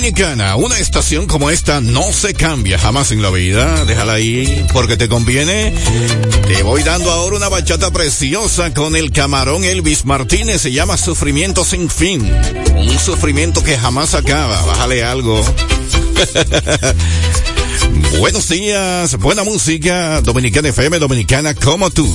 dominicana. Una estación como esta no se cambia jamás en la vida. Déjala ahí porque te conviene. Te voy dando ahora una bachata preciosa con el camarón Elvis Martínez. Se llama Sufrimiento sin fin. Un sufrimiento que jamás acaba. Bájale algo. Buenos días, buena música, Dominicana FM, Dominicana como tú.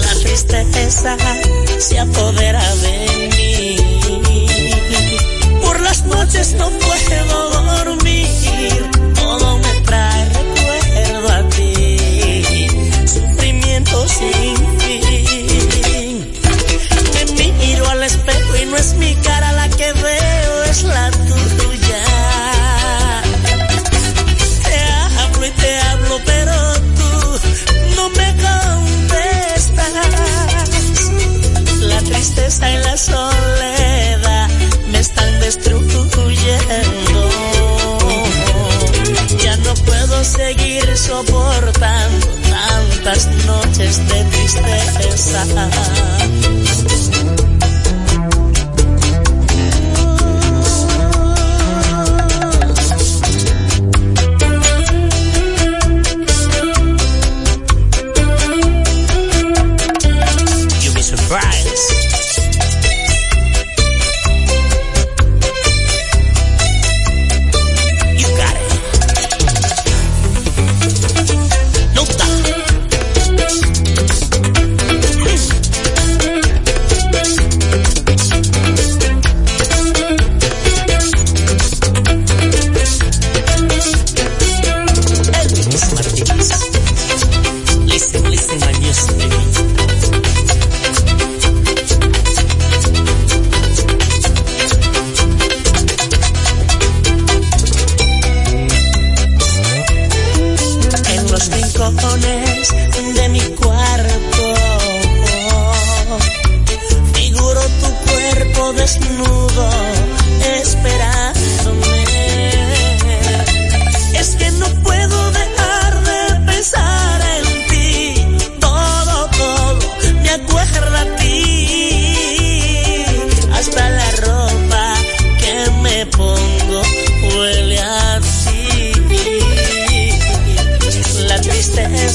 La tristeza se apodera de mí. Por las noches no puedo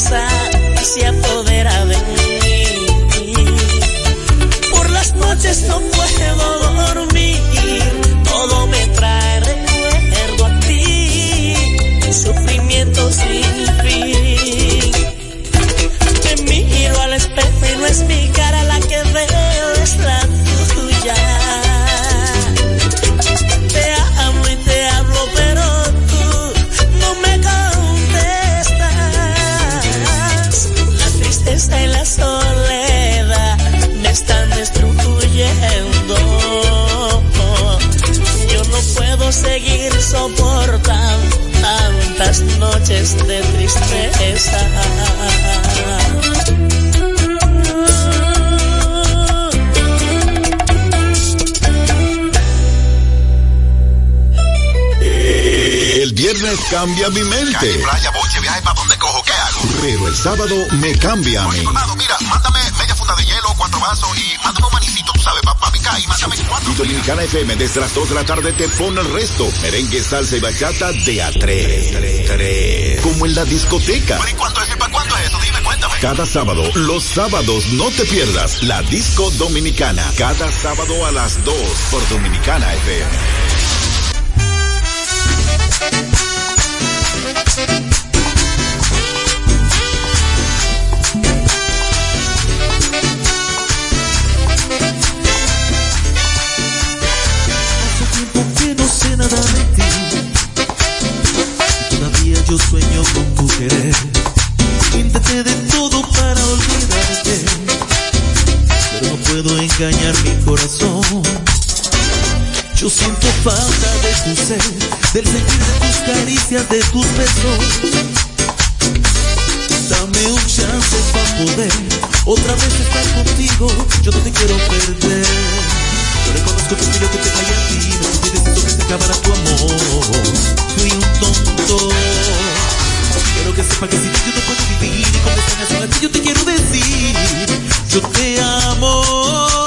tristeza se apodera de mí. Por las noches no puedo dormir. Todo me trae recuerdo a ti. Sufrimiento sin fin. Me miro al espejo y no es mi cara la que veo, seguir soportando tantas noches de tristeza. El viernes cambia mi mente. Calle, playa, boche, viaje, ¿para dónde cojo? ¿Qué hago? Pero el sábado me cambia a mí. Mira, mándame media funda de hielo, cuatro vasos y Dominicana FM desde las 2 de la tarde te pone el resto. Merengue, salsa y bachata de a tres. Como en la discoteca. ¿Y cuánto es? ¿Para cuánto es eso? Dime, cuéntame. Cada sábado, los sábados, no te pierdas la disco dominicana. Cada sábado a las 2 por Dominicana FM. del sentir de tus caricias, de tus besos. Dame un chance para poder otra vez estar contigo, yo no te quiero perder. Yo reconozco tu brillo que te falla a ti, no te necesito que se acabara tu amor. Fui un tonto. Quiero que sepa que si yo no puedo vivir y con extrañas a ti yo te quiero decir, yo te amo.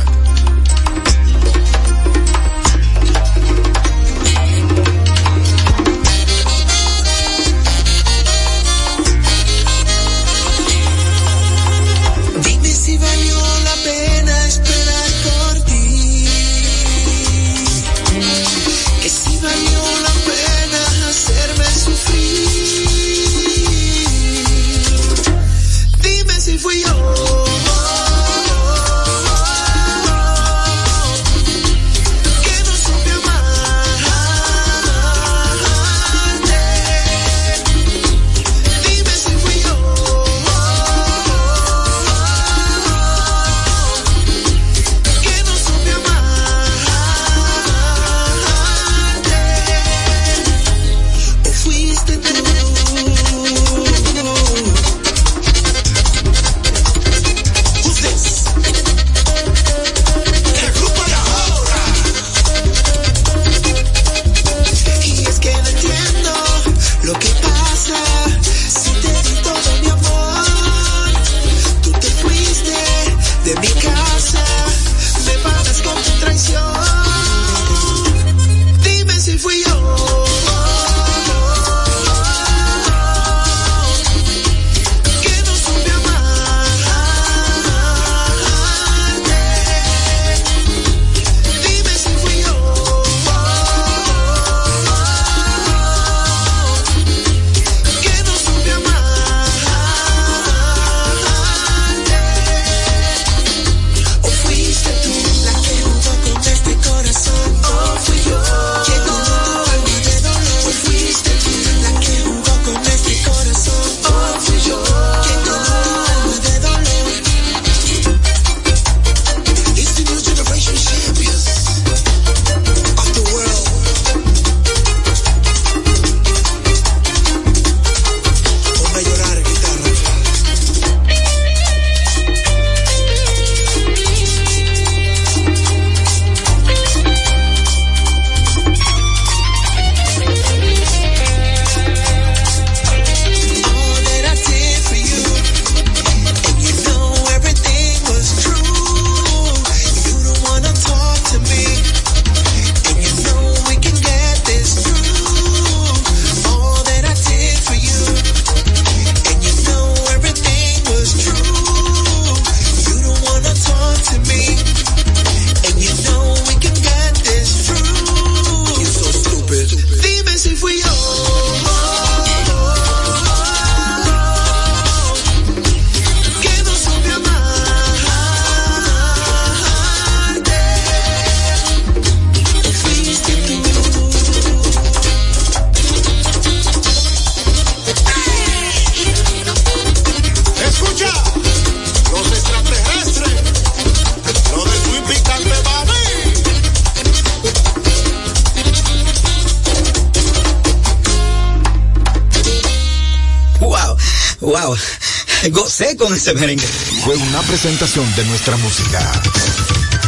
con ese merengue. Fue una presentación de nuestra música.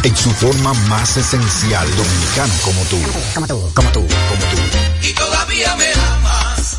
En su forma más esencial, dominicano como tú. Como tú, como tú, como tú. Y todavía me amas.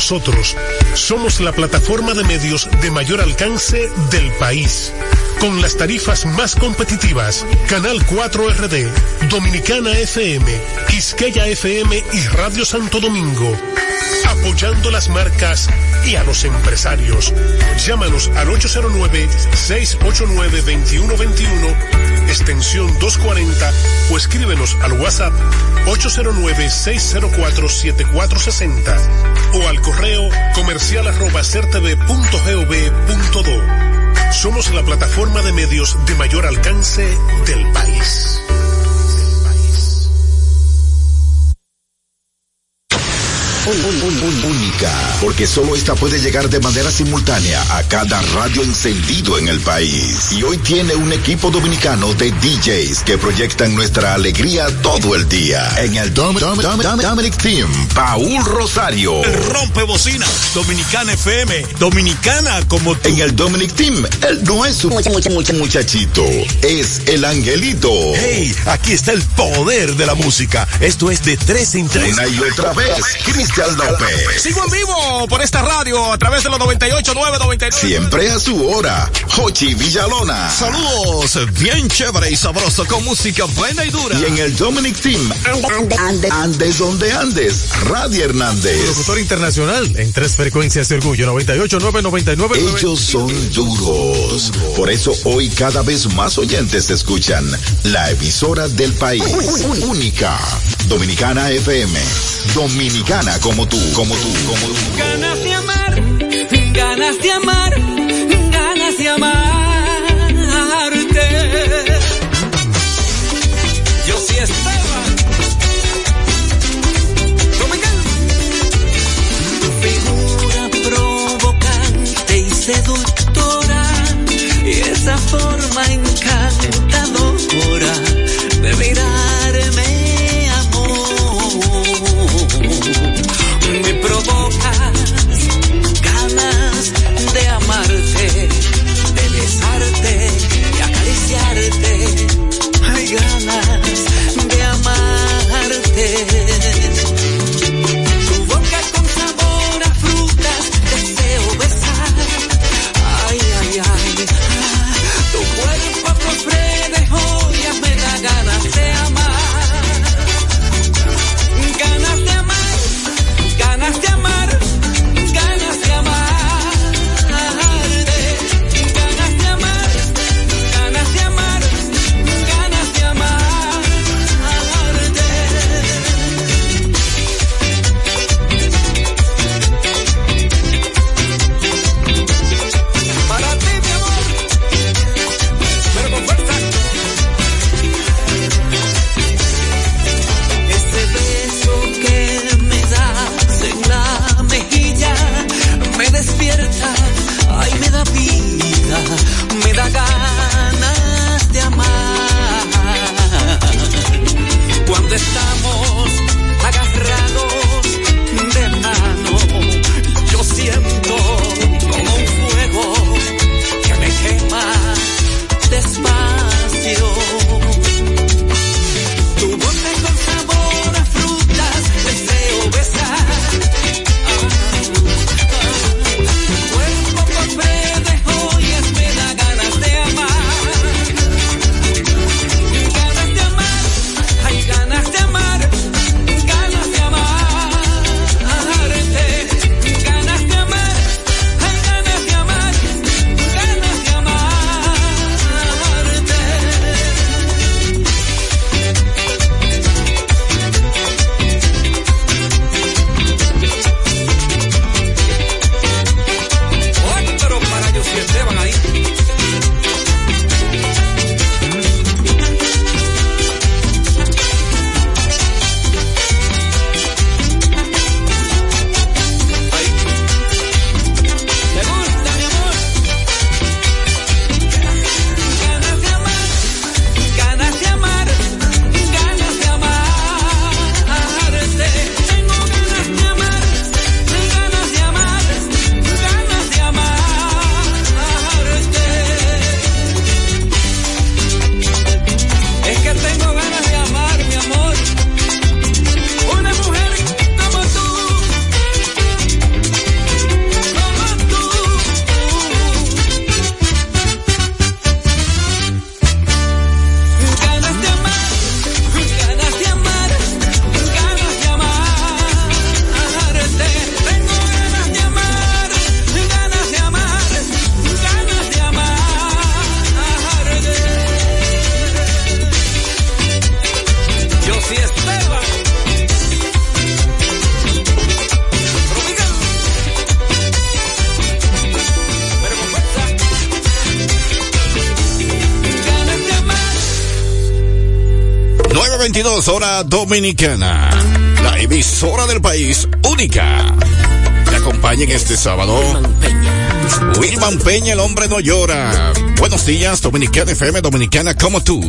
nosotros somos la plataforma de medios de mayor alcance del país. Con las tarifas más competitivas, Canal 4 RD, Dominicana FM, Quisqueya FM y Radio Santo Domingo. Apoyando las marcas y a los empresarios. Llámanos al 809-689-2121 extensión 240 o escríbenos al WhatsApp 809-604-7460 o al correo comercial arroba. Somos la plataforma de medios de mayor alcance del país. Única, porque solo esta puede llegar de manera simultánea a cada radio encendido en el país. Y hoy tiene un equipo dominicano de DJs que proyectan nuestra alegría todo el día. En el Dom, Dom, Dom, Dom- Dominic Team, Paul Rosario. Rompe bocina, Dominicana FM, Dominicana como tú. En el Dominic Team, él no es un mucha, mucha, mucha, muchachito, es el angelito. Hey, aquí está el poder de la música. Esto es de tres en tres. Una y otra vez, Cristian López. Sigo en vivo por esta radio a través de los 98, 99. Siempre a su hora, Jochi Villalona. Saludos, bien chévere y sabroso con música buena y dura. Y en el Dominic Team, Andes donde Andes, Radio Hernández. Locutor internacional en tres frecuencias de orgullo, 98, 9, 99. Ellos son duros. Por eso hoy cada vez más oyentes escuchan la emisora del país. Única. Dominicana FM. Dominicana como tú, como tú, como tú. Ganas de amar, ganas de amar, ganas de amarte. Yo sí estaba. Tu figura provocante y seductora y esa forma encantadora 22 hora dominicana. La emisora del país única. Te acompañen este sábado. Wilman Peña, el hombre no llora. Buenos días, Dominicana FM, Dominicana como tú.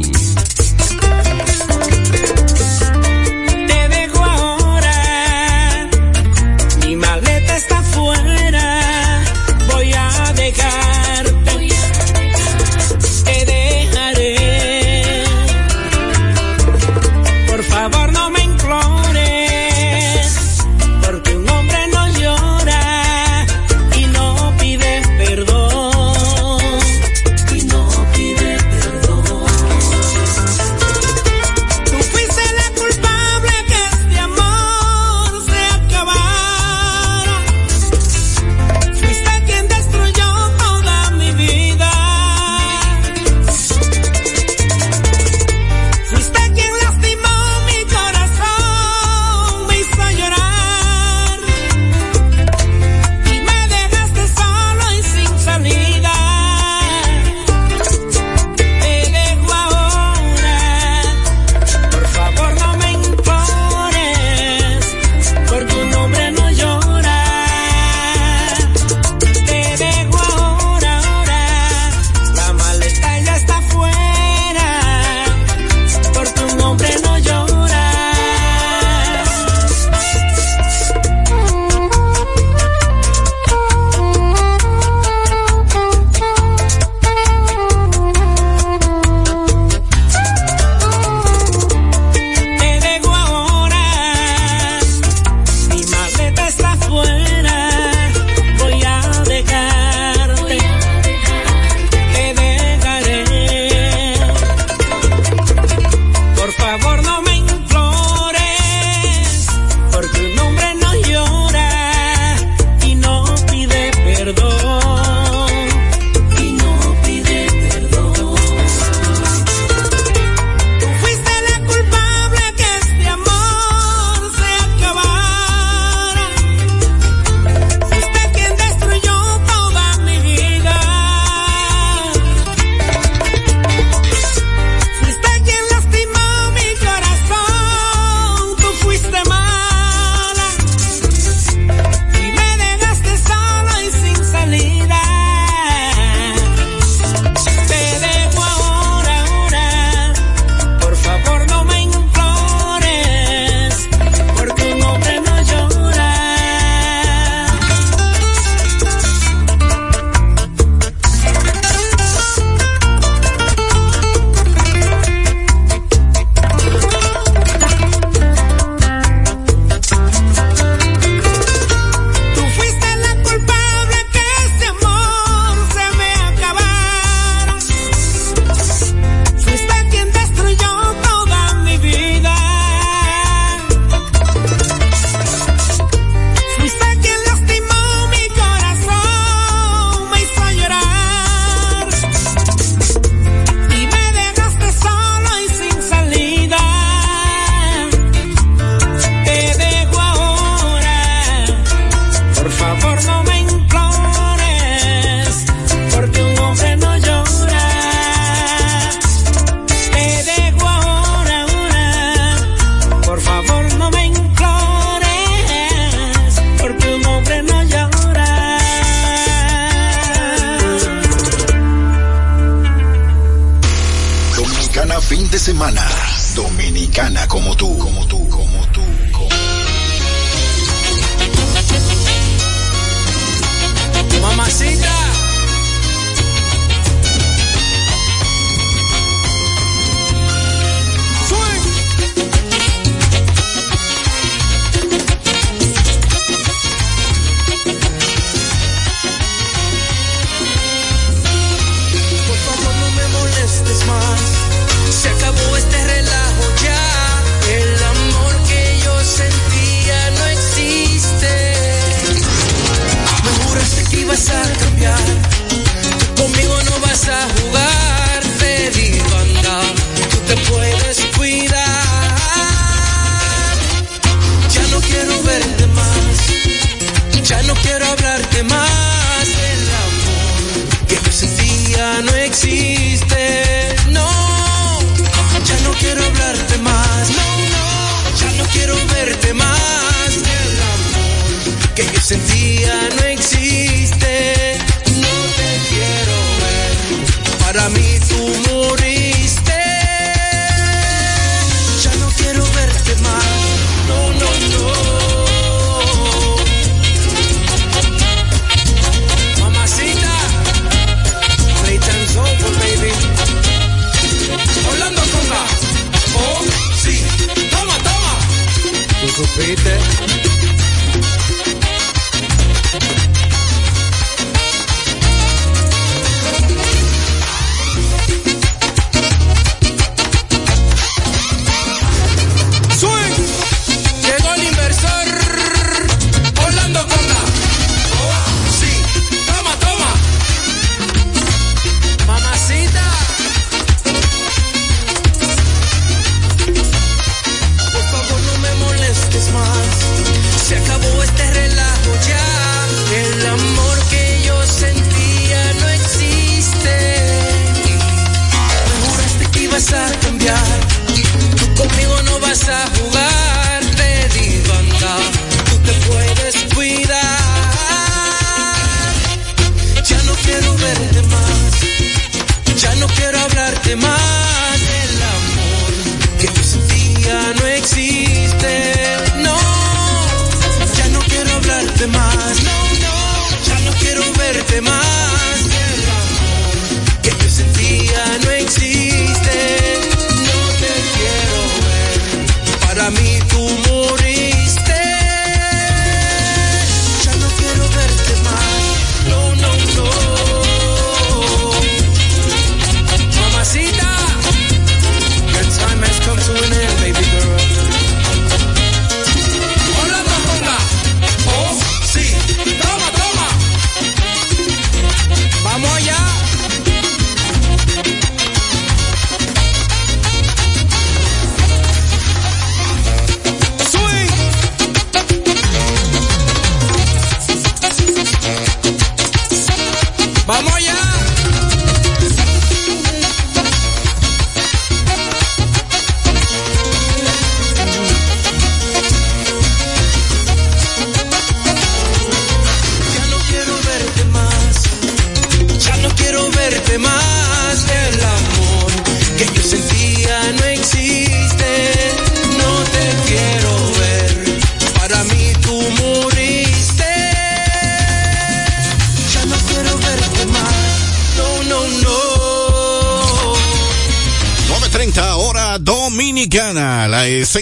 Casita.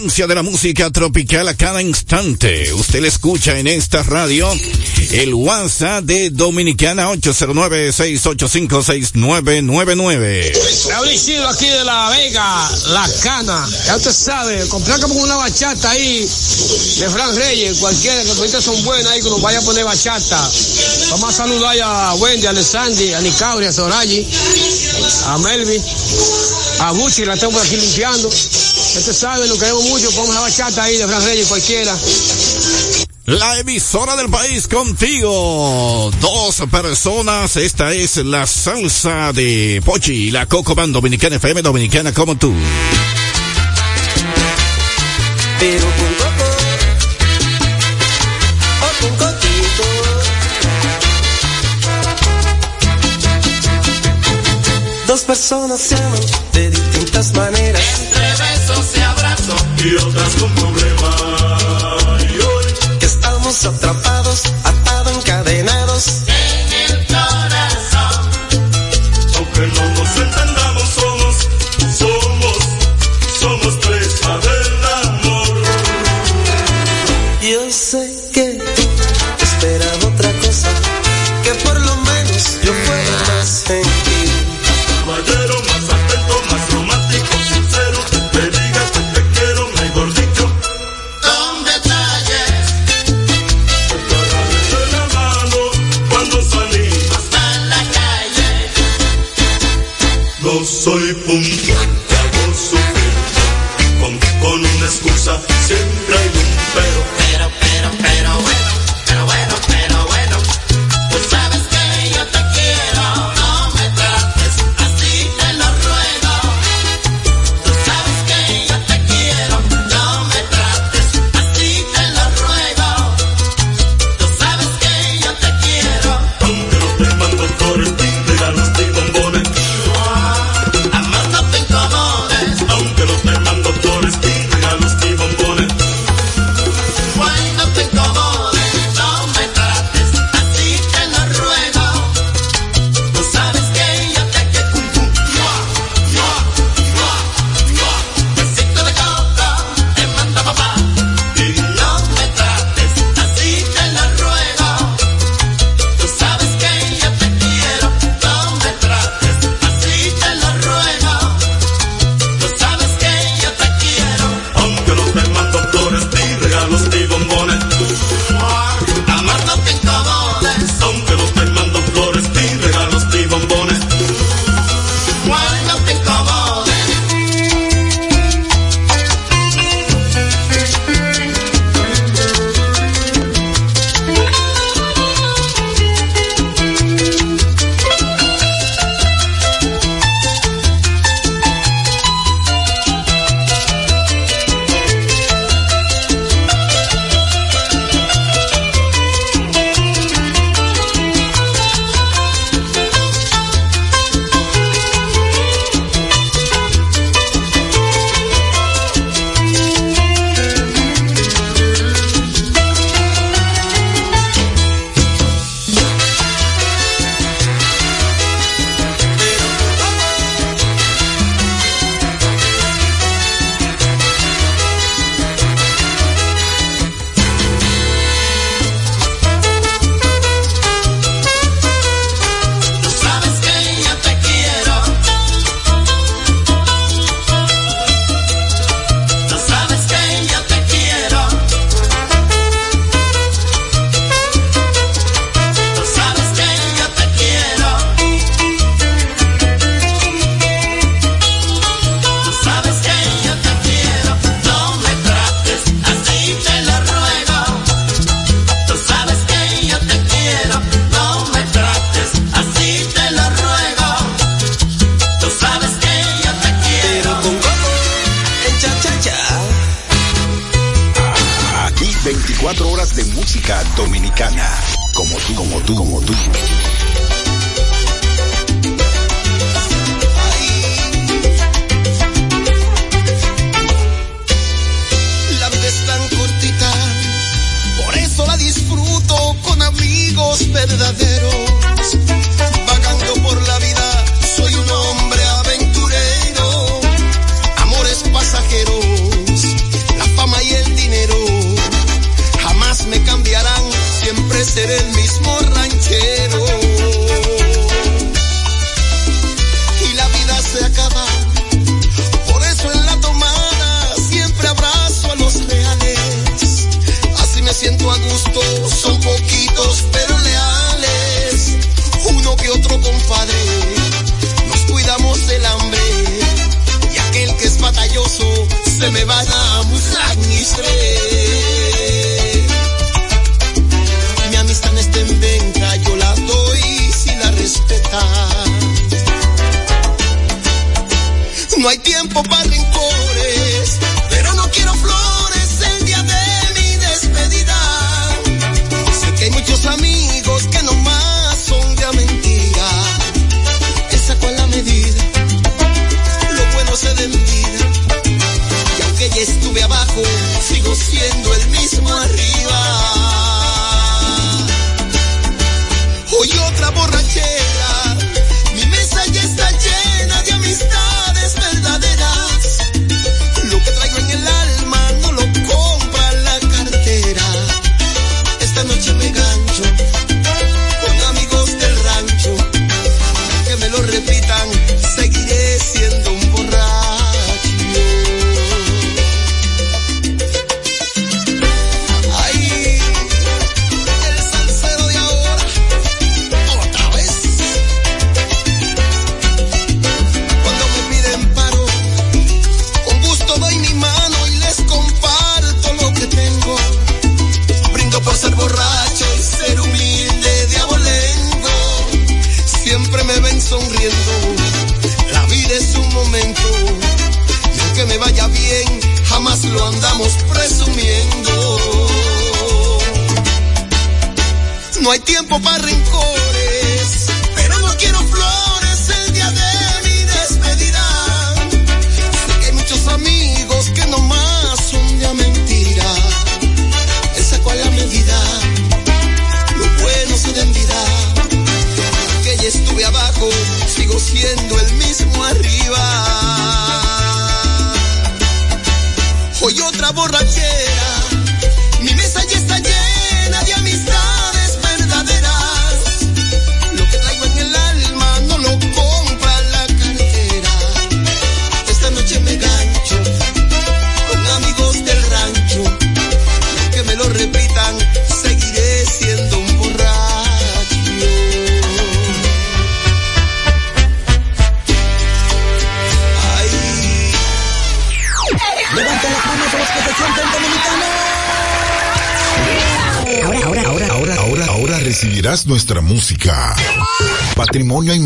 De la música tropical a cada instante. Usted le escucha en esta radio el WhatsApp de Dominicana 809-685-6999. Raúl Isidro aquí de La Vega, La Cana. Ya usted sabe, comprar como una bachata ahí de Fran Reyes, cualquiera, que ahorita son buenas ahí, que nos vaya a poner bachata. Vamos a saludar a Wendy, a Alessandri, a Nicauri, a Sorayi, a Melvi, a que la tengo aquí limpiando. Usted sabe, nos queremos mucho, ponemos la bachata ahí de Fran Reyes, cualquiera. La emisora del país contigo. Dos personas. Esta es la salsa de Pochi, la Coco Band Dominicana FM Dominicana como tú. Pero con coco o con coquito. Dos personas se aman de distintas maneras. Entre y y otras con problemas. Y hoy Que estamos atrapados, música dominicana. Como tú, como tú, como tú.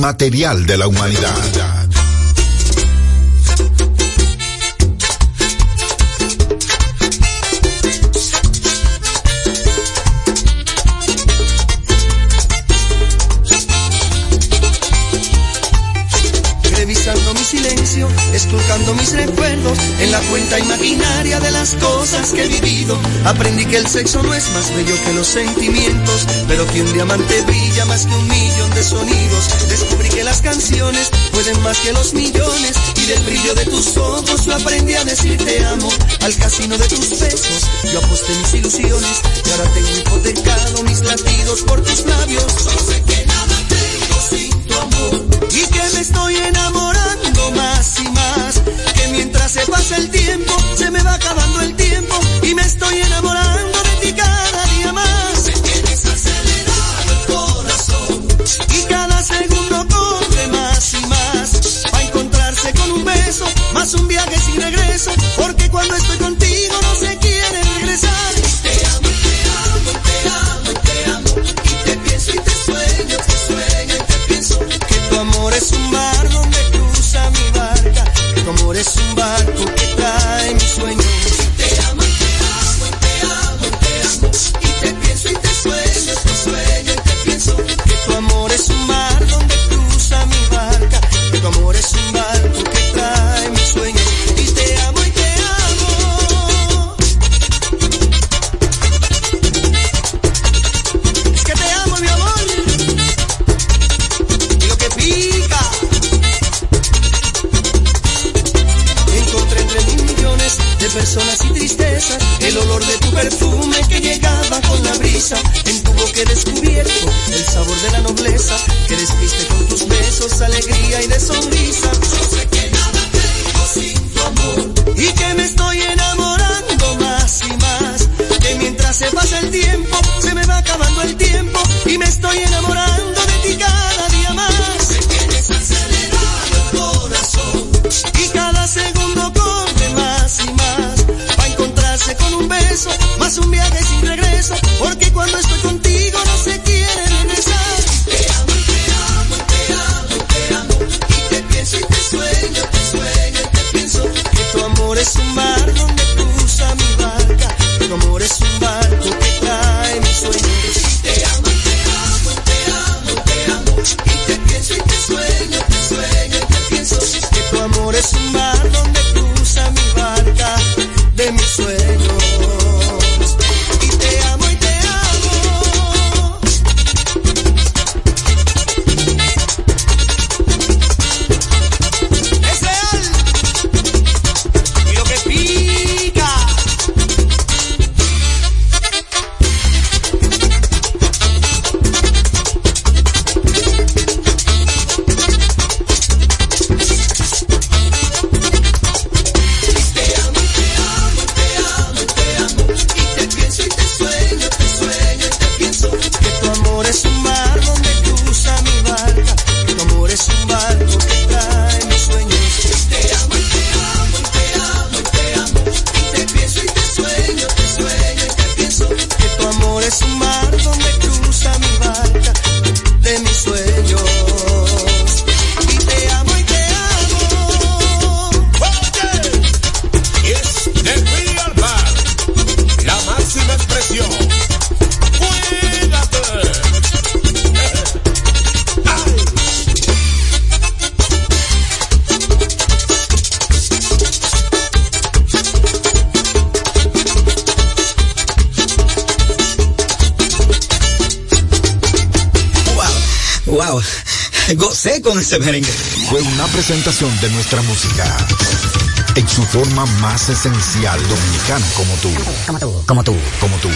material de la humanidad. silencio, esculcando mis recuerdos en la cuenta imaginaria de las cosas que he vivido. Aprendí que el sexo no es más bello que los sentimientos, pero que un diamante brilla más que un millón de sonidos. Descubrí que las canciones pueden más que los millones y del brillo de tus ojos yo aprendí a decir te amo. Al casino de tus besos yo aposté mis ilusiones y ahora tengo hipotecado mis latidos por tus labios. Yo sé que nada tengo sin tu amor y que me estoy enamorando más y más. Que mientras se pasa el tiempo, se me va acabando el tiempo y me estoy enamorando. Retumba Este Fue una presentación de nuestra música. En su forma más esencial, dominicana, como tú. Como tú. Como tú. Como tú.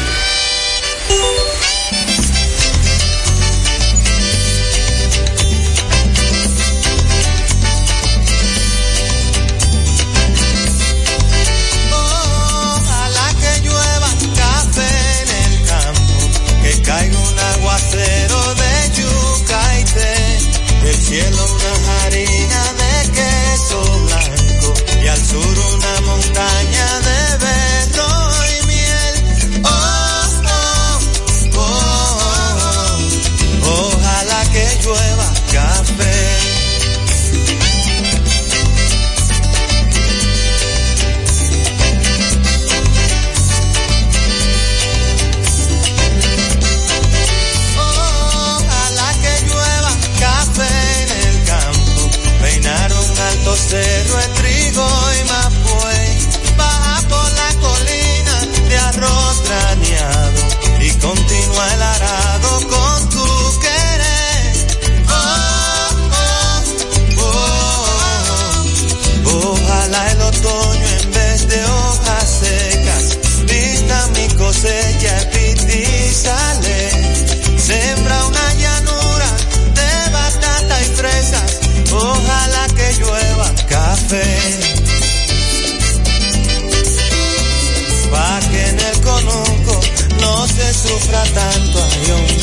cielo una harina de queso blanco y al sur una montaña de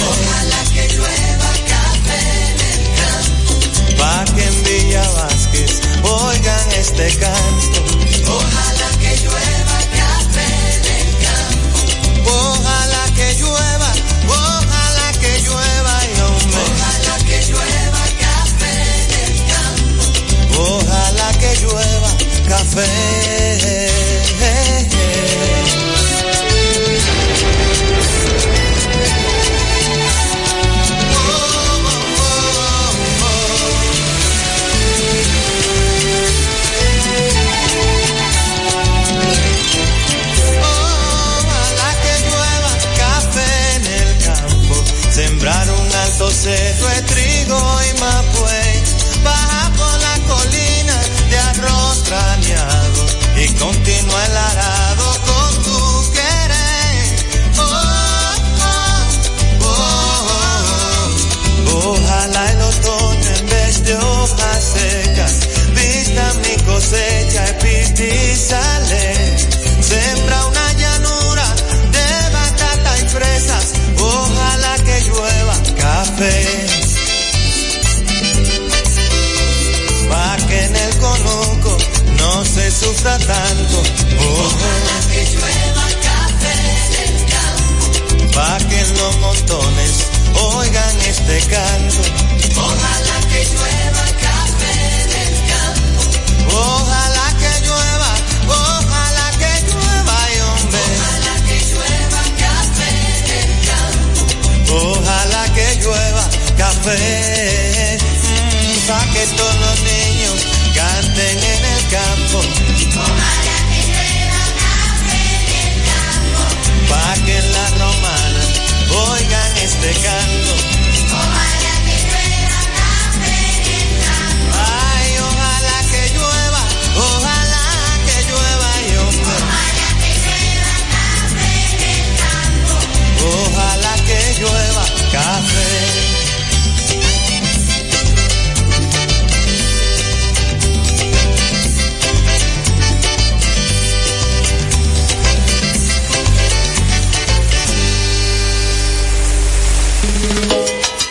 Ojalá que llueva café en el campo. Pa' que en Villa Vázquez oigan este canto.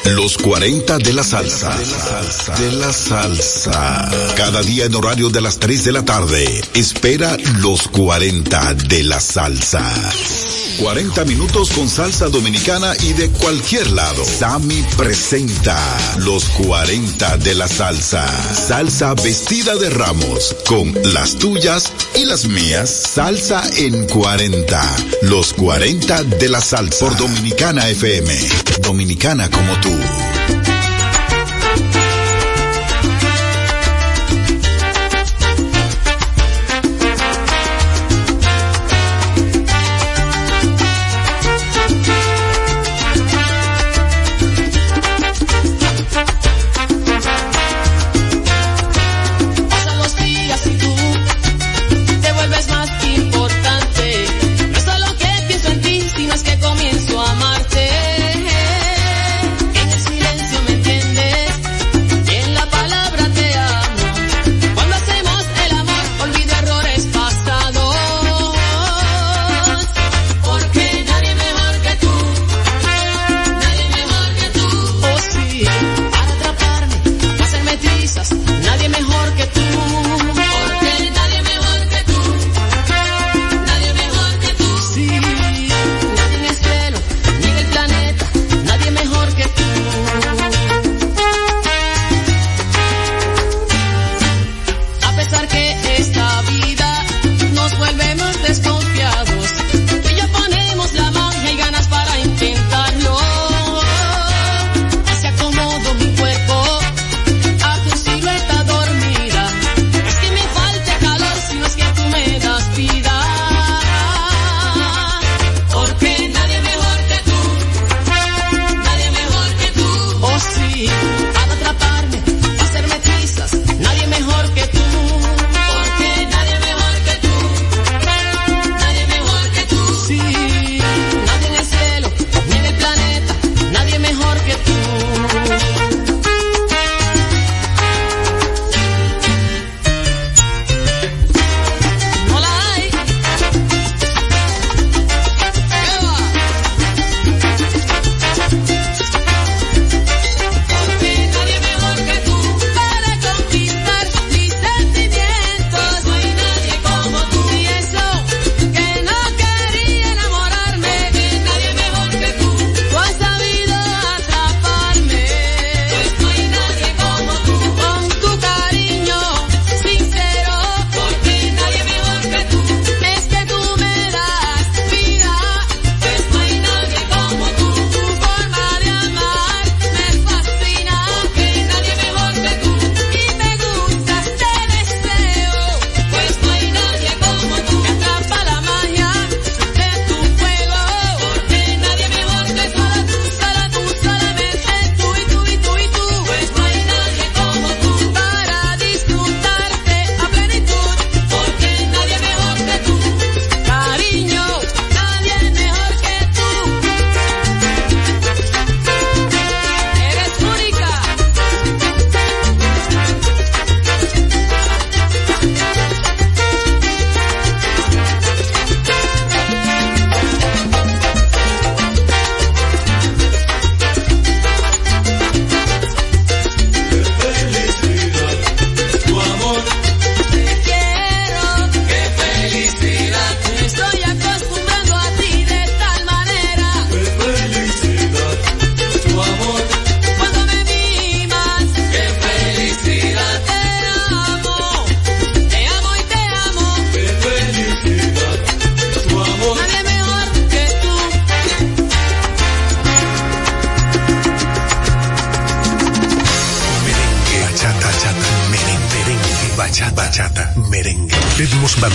Los 40 de la salsa. De la salsa. Cada día en horario de las 3 de la tarde. Espera los 40 de la salsa. 40 minutos con salsa dominicana y de cualquier lado. Sami presenta los 40 de la salsa. Salsa vestida de ramos con las tuyas y las mías. Salsa en 40. Los 40 de la salsa. Por Dominicana FM. Dominicana como tú.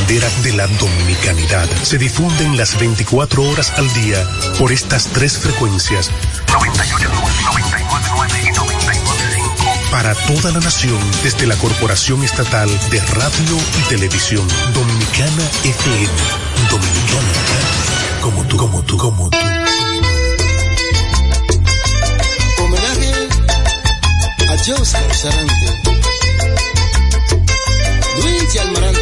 de la dominicanidad se difunden las 24 horas al día por estas tres frecuencias. 98, 949 y 995. Para toda la nación desde la Corporación Estatal de Radio y Televisión Dominicana FM. Dominicana. Como tú, como tú, como tú. Homenaje a Joseph Sarante. Luis Almarán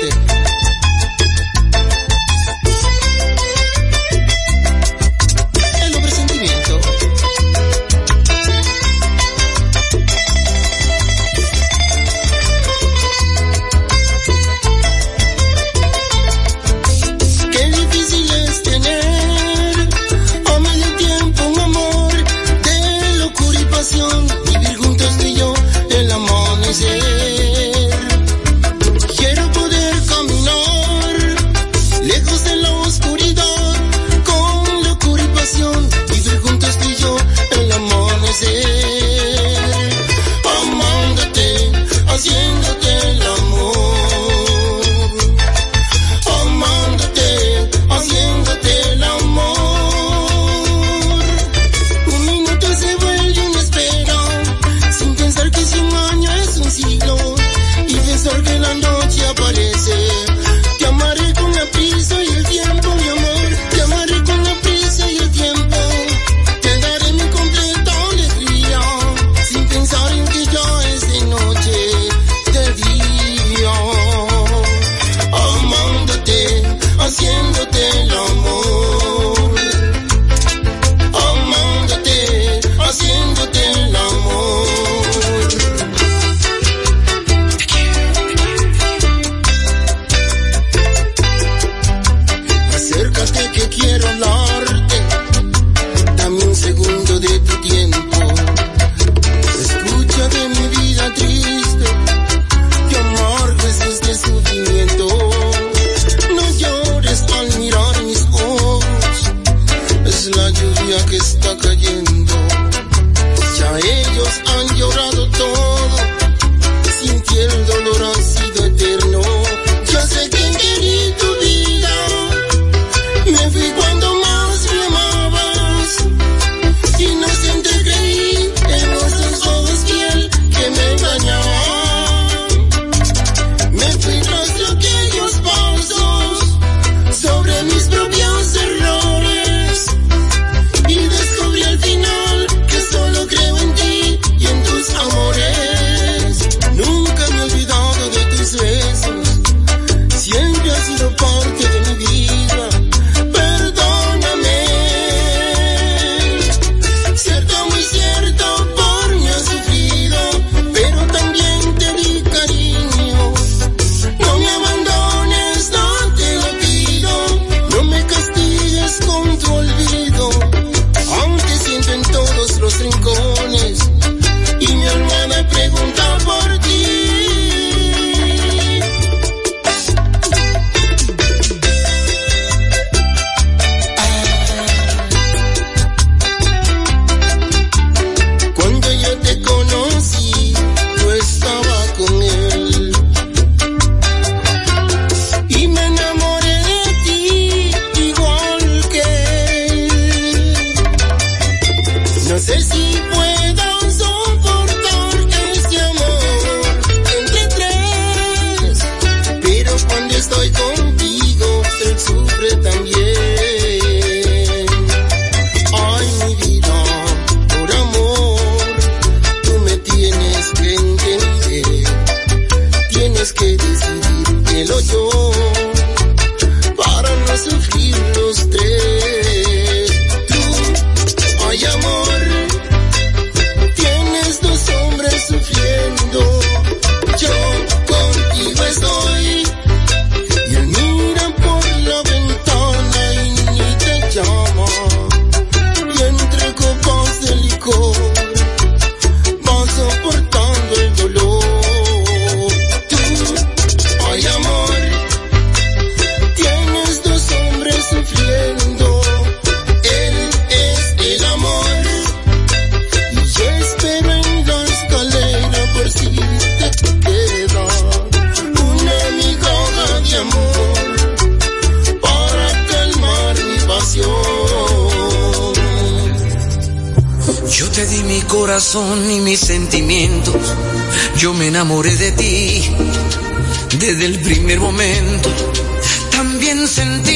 corazón y mis sentimientos. Yo me enamoré de ti desde el primer momento. También sentí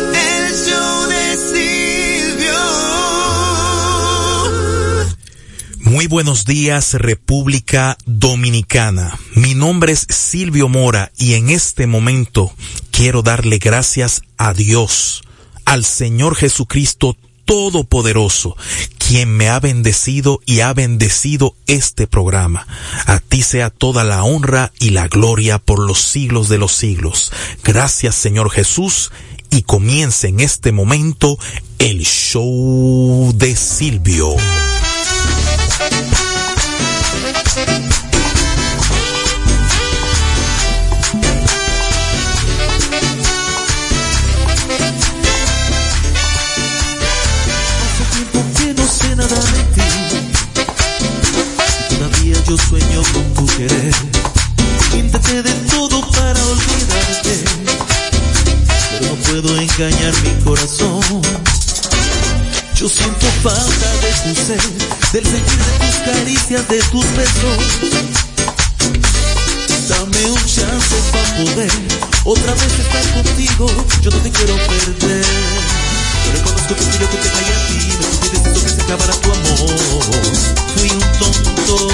Muy buenos días República Dominicana. Mi nombre es Silvio Mora y en este momento quiero darle gracias a Dios, al Señor Jesucristo Todopoderoso, quien me ha bendecido y ha bendecido este programa. A ti sea toda la honra y la gloria por los siglos de los siglos. Gracias Señor Jesús y comienza en este momento el show de Silvio. Corazón. Yo siento falta de tu ser, del sentir de tus caricias, de tus besos. Dame un chance para poder otra vez estar contigo. Yo no te quiero perder. Yo reconozco que yo que te caí a ti, me decidido que se acabara tu amor. Fui un tonto.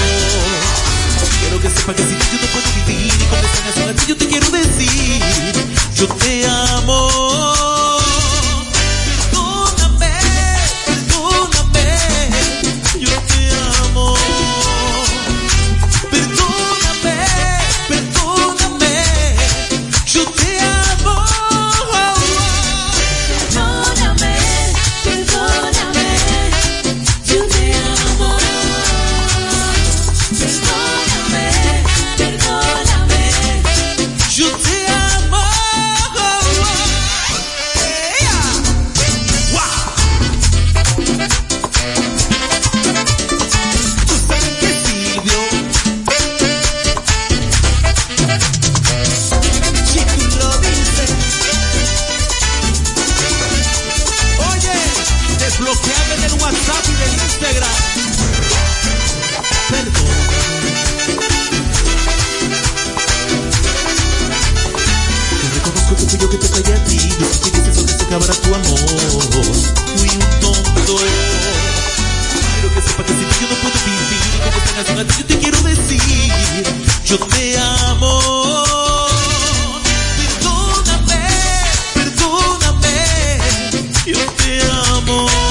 Quiero que sepa que ti yo no puedo vivir y con esta canción a ti yo te quiero decir, yo te amo. amor.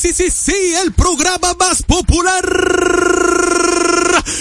Sí, sí, sí, el programa más popular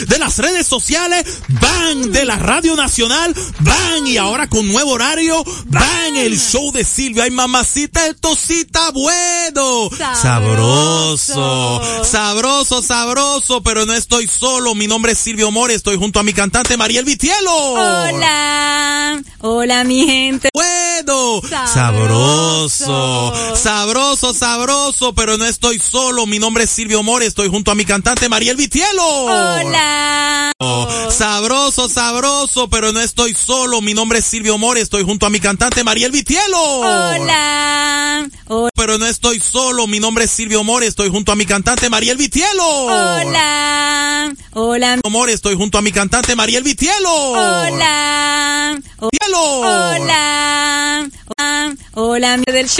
de las redes sociales, van de la Radio Nacional, van y ahora con nuevo horario, van el show de Silvio. Ay, mamacita, esto sí está bueno. Sabroso, sabroso, sabroso, pero no estoy solo. Mi nombre es Silvio More, estoy junto a mi cantante Mariel Vitielo. Hola, hola mi gente. Bueno, sabroso, sabroso, sabroso, pero no estoy solo. Mi nombre es Silvio More, estoy junto a mi cantante Mariel Vitielo. Hola. Sabroso, sabroso, pero no estoy solo. Mi nombre es Silvio More, estoy junto a mi cantante Mariel Vitielo. Hola. Pero no estoy solo. Mi nombre es Silvio More, estoy junto a mi cantante Mariel Vitielo. Hola. Hola. More, estoy junto a mi cantante Mariel Vitielo. Hola. Hola. Hola. Hola, del show.